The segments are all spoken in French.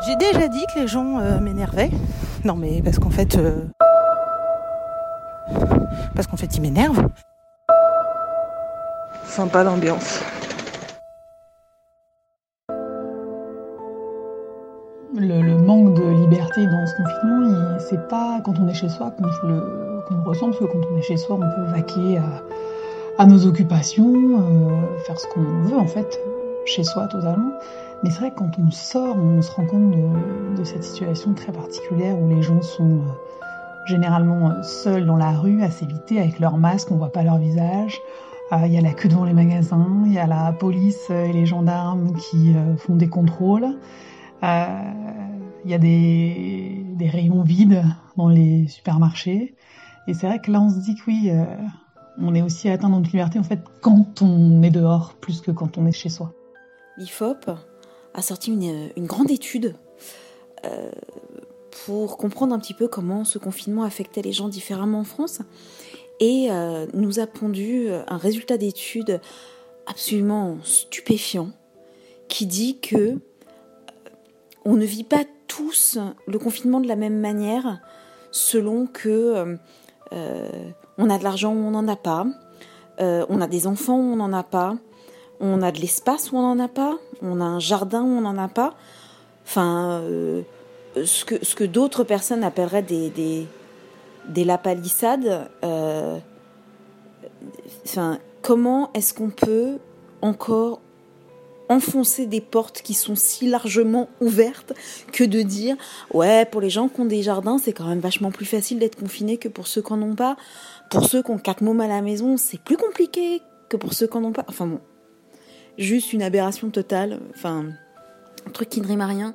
J'ai déjà dit que les gens euh, m'énervaient. Non mais parce qu'en fait... euh, Parce qu'en fait ils m'énervent. Sympa l'ambiance. Le, le manque de liberté dans ce confinement, c'est pas quand on est chez soi qu'on le, ressent, parce que quand on est chez soi, on peut vaquer à, à nos occupations, euh, faire ce qu'on veut en fait, chez soi totalement. Mais c'est vrai que quand on sort, on se rend compte de, cette situation très particulière où les gens sont euh, généralement euh, seuls dans la rue, à s'éviter, avec leur masque, on voit pas leur visage. Euh, Il y a la queue devant les magasins, il y a la police et les gendarmes qui font des contrôles. Il y a des, rayons vides dans les supermarchés. Et c'est vrai que là, on se dit que oui, on est aussi atteint dans notre liberté, en fait, quand on est dehors, plus que quand on est chez soi. L'IFOP a sorti une, grande étude euh, pour comprendre un petit peu comment ce confinement affectait les gens différemment en France. Et euh, nous a pondu un résultat d'étude absolument stupéfiant qui dit que euh, on ne vit pas tous le confinement de la même manière selon que on a de l'argent ou on n'en a pas, on a des enfants ou on n'en a pas, on a de l'espace ou on n'en a pas, on a un jardin ou on n'en a pas. Enfin, euh, ce que, ce que d'autres personnes appelleraient des, des, des lapalissades. euh, enfin, comment est-ce qu'on peut encore enfoncer des portes qui sont si largement ouvertes que de dire ouais pour les gens qui ont des jardins c'est quand même vachement plus facile d'être confiné que pour ceux qui n'en ont pas pour ceux qui ont quatre mômes à la maison c'est plus compliqué que pour ceux qui n'en ont pas enfin bon juste une aberration totale enfin un truc qui ne rime à rien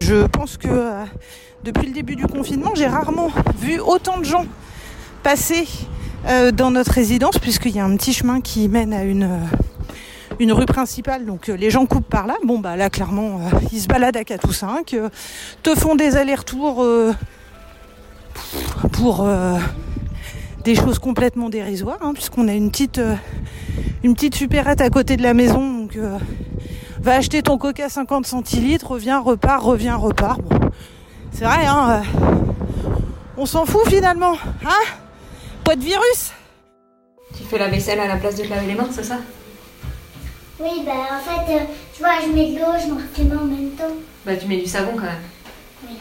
Je pense que euh, depuis le début du confinement, j'ai rarement vu autant de gens passer euh, dans notre résidence, puisqu'il y a un petit chemin qui mène à une, euh, une rue principale. Donc les gens coupent par là. Bon, bah là, clairement, ils se baladent à 4 ou 5, euh, te font des allers-retours pour des choses complètement dérisoires, hein, puisqu'on a une petite, une petite supérette à côté de la maison. Donc. euh, Va acheter ton coca 50 centilitres, reviens, repart, reviens, repart. Bon, c'est vrai, hein. euh, on s'en fout finalement, hein Pas de virus. Tu fais la vaisselle à la place de te laver les mains, c'est ça? Oui, bah en fait, euh, tu vois, je mets de l'eau, je me refais les mains en même temps. Bah tu mets du savon quand même.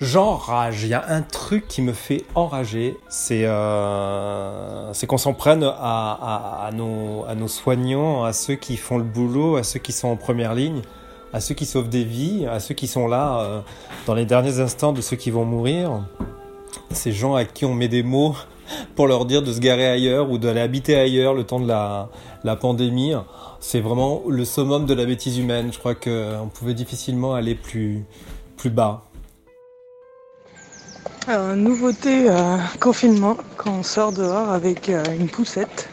J'enrage. Il y a un truc qui me fait enrager, c'est euh, qu'on s'en prenne à, à, à nos, à nos soignants, à ceux qui font le boulot, à ceux qui sont en première ligne, à ceux qui sauvent des vies, à ceux qui sont là euh, dans les derniers instants de ceux qui vont mourir. Ces gens à qui on met des mots pour leur dire de se garer ailleurs ou d'aller habiter ailleurs le temps de la, la pandémie. C'est vraiment le summum de la bêtise humaine. Je crois qu'on pouvait difficilement aller plus, plus bas. Euh, nouveauté euh, confinement, quand on sort dehors avec euh, une poussette,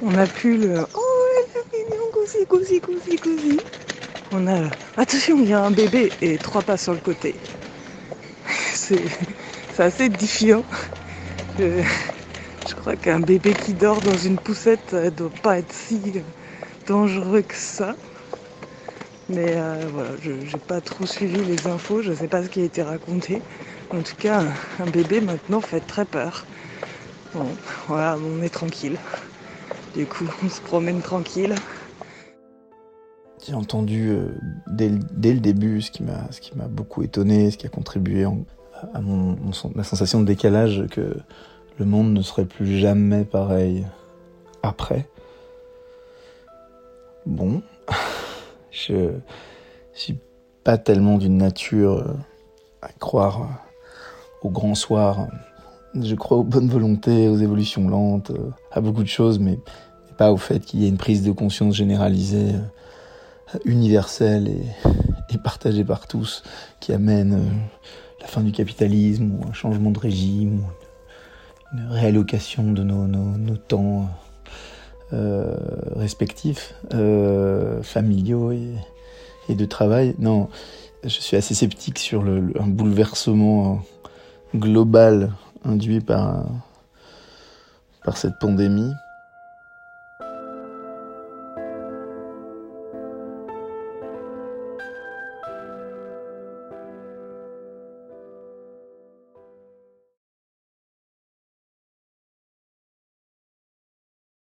on a pu le Oh, elle est mignon, cousi, cousi, cousi, cousi. On a attention, il y a un bébé et trois pas sur le côté. C'est assez édifiant. Je, je crois qu'un bébé qui dort dans une poussette, ça doit pas être si dangereux que ça. Mais euh, voilà, je n'ai pas trop suivi les infos, je ne sais pas ce qui a été raconté. En tout cas, un bébé maintenant fait très peur. Bon, voilà, on est tranquille. Du coup, on se promène tranquille. J'ai entendu euh, dès, le- début ce qui m'a beaucoup étonné, ce qui a contribué à mon, ma sensation de décalage que le monde ne serait plus jamais pareil après. Bon, je suis pas tellement d'une nature euh, à croire au grand soir. Je crois aux bonnes volontés, aux évolutions lentes, euh, à beaucoup de choses, mais pas au fait qu'il y ait une prise de conscience généralisée. euh, universelle et, partagée par tous qui amène euh, la fin du capitalisme ou un changement de régime ou une, réallocation de nos, temps respectifs, familiaux et, de travail. Non, je suis assez sceptique sur le, le- un bouleversement global induit par, par cette pandémie.